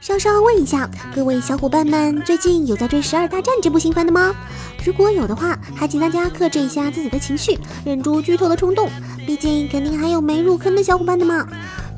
稍稍问一下各位小伙伴们，最近有在追《十二大战》这部新番的吗？如果有的话，还请大家克制一下自己的情绪，忍住剧透的冲动，毕竟肯定还有没入坑的小伙伴的嘛。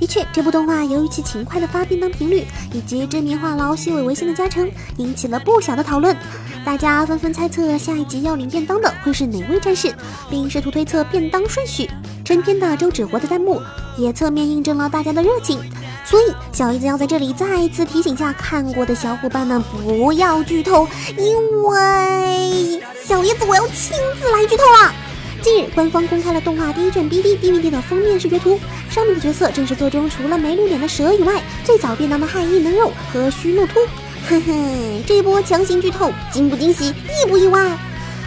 的确，这部动画由于其勤快的发便当频率以及知名话痨细尾维新的加成，引起了不小的讨论。大家纷纷猜测下一集要领便当的会是哪位战士，并试图推测便当顺序。成片的周芷活的弹幕也侧面印证了大家的热情。所以，小姨子要在这里再一次提醒下看过的小伙伴们，不要剧透，因为小姨子我要亲自来剧透了。近日，官方公开了动画第一卷 BD DVD 的封面视觉图，上面的角色正是作中除了没露脸的蛇以外，最早便当的汉异能肉和须诺突。哼哼，这波强行剧透，惊不惊喜，意不意外？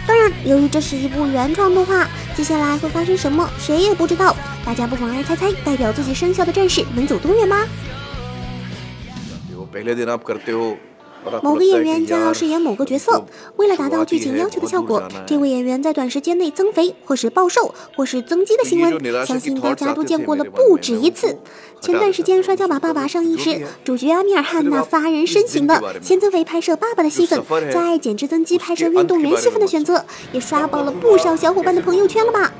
当然，由于这是一部原创动画，接下来会发生什么，谁也不知道。大家不妨来猜猜，代表自己生肖的战士能走多远吗？某个演员将要饰演某个角色，为了达到剧情要求的效果，这位演员在短时间内增肥，或是暴瘦，或是增肌的新闻，相信大家都见过了不止一次。前段时间《摔跤吧，爸爸》上映时，主角阿米尔汗那发人深省的先增肥拍摄爸爸的戏份，再减脂增肌拍摄运动员戏份的选择，也刷爆了不少小伙伴的朋友圈了吧？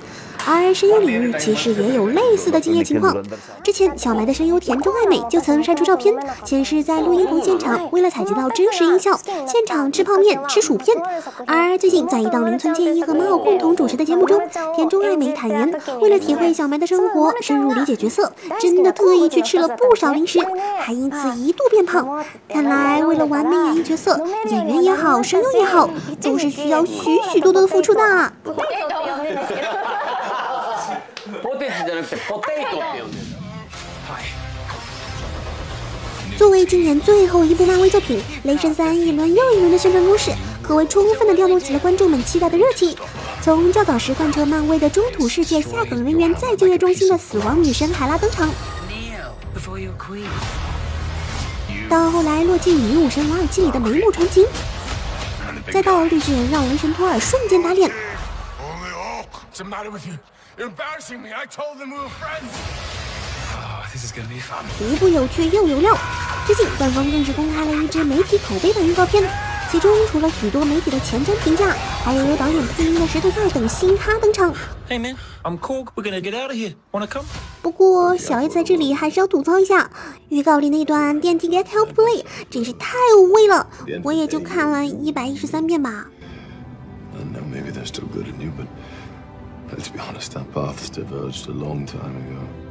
而声优领域其实也有类似的敬业情况。之前小埋的声优田中爱美就曾晒出照片，显示在录音棚现场，为了采集到真实音效，现场吃泡面、吃薯片。而最近在一档林村健一和马偶共同主持的节目中，田中爱美坦言，为了体会小埋的生活，深入理解角色，真的特意去吃了不少零食，还因此一度变胖。看来为了完美演绎角色，演员也好，声优也好，都是需要许许多多的付出的。作为今年最后一部漫威作品，《雷神三》一轮又一轮的宣传攻势，可谓充分的调动起了观众们期待的热情。从较早时贯彻漫威的中土世界下岗人员再就业中心的死亡女神海拉登场，到后来落进女武神瓦尔基里的眉目传情，再到绿巨人让雷神托尔瞬间打脸。一部有趣又有料。最近，官方更是公开了一支媒体口碑版预告片，其中除了许多媒体的前瞻评价，还有由导演配音的石头菜等新咖登场。不过，小叶在这里还是要吐槽一下，预告里那段电梯 get help play 真是太无味了，我也就看了一百一十三遍吧。Let's be honest, that paths diverged a long time ago.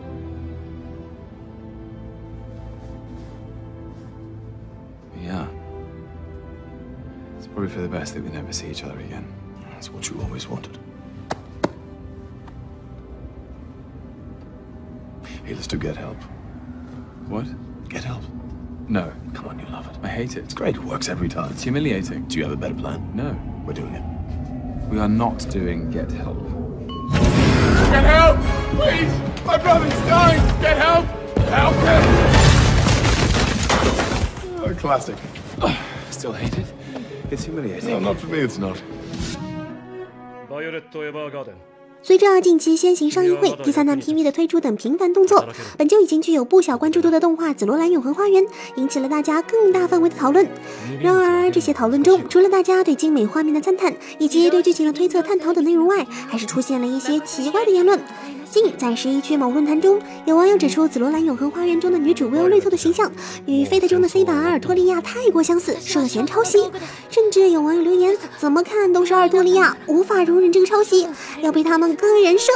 Probably for the best that we never see each other again. That's what you always wanted. Hey, let's do get help. What? Get help. No. Come on, you love it. I hate it. It's great. It works every time. It's humiliating. Do you have a better plan? No. We're doing it. We are not doing get help. Get help! Please! My brother's dying! Get help! Help him! Oh, classic. Still hate it? It's humiliating. No, not for me, it's not. 随着近期先行上映会、第三弹 PV 的推出等频繁动作，本就已经具有不小关注度的动画《紫罗兰永恒花园》引起了大家更大范围的讨论。然而，这些讨论中，除了大家对精美画面的赞叹，以及对剧情的推测、探讨等内容外，还是出现了一些奇怪的言论。近，在十一区某论坛中，有网友指出，《紫罗兰永恒花园》中的女主薇欧绿透的形象与《Fate》中的 C 版阿尔托利亚太过相似，涉嫌抄袭。甚至有网友留言，怎么看都是阿尔托利亚，无法容忍这个抄袭，要被他们割人设。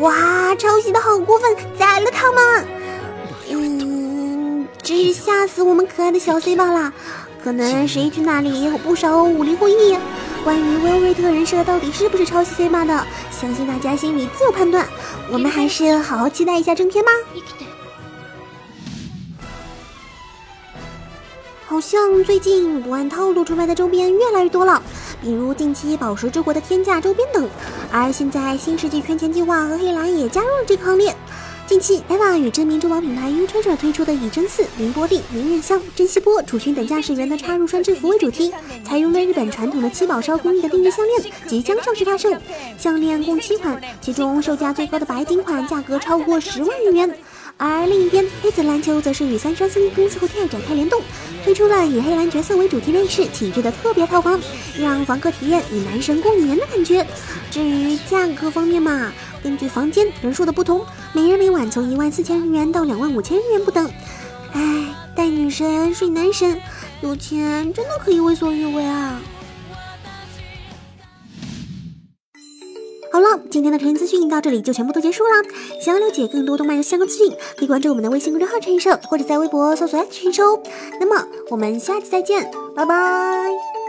哇，抄袭的好过分，宰了他们！嗯，真是吓死我们可爱的小 C 罢了。可能十一区那里也有不少武林会议。关于薇薇特人设到底是不是抄袭 C 版的，相信大家心里自有判断。我们还是好好期待一下正片吧。好像最近不按套路出牌的周边越来越多了，比如近期宝石之国的天价周边等。而现在新世纪圈钱计划和黑蓝也加入了这个行列。近期，EVA 与知名珠宝品牌 U Treasure 推出的以真寺、绫波丽、明刃香、珍稀波楚勋等驾驶员的插入栓制服为主题，采用了日本传统的七宝烧工艺的定制项链，即将上市发售。项链共七款，其中售价最高的白金款价格超过十万日元。而另一边，黑子篮球则是与三生森 Prince Hotel 展开联动，推出了以黑蓝角色为主题内饰体制的特别套房，让房客体验与男神共眠的感觉。至于价格方面嘛，根据房间人数的不同，每人每晚从一万四千日元到两万五千日元不等。唉，带女神睡男神，有钱真的可以为所欲为啊！好了，今天的成人资讯到这里就全部都结束了。想要了解更多动漫游戏相关资讯，可以关注我们的微信公众号“陈医生”，或者在微博搜索“陈医生”。那么我们下期再见，拜拜。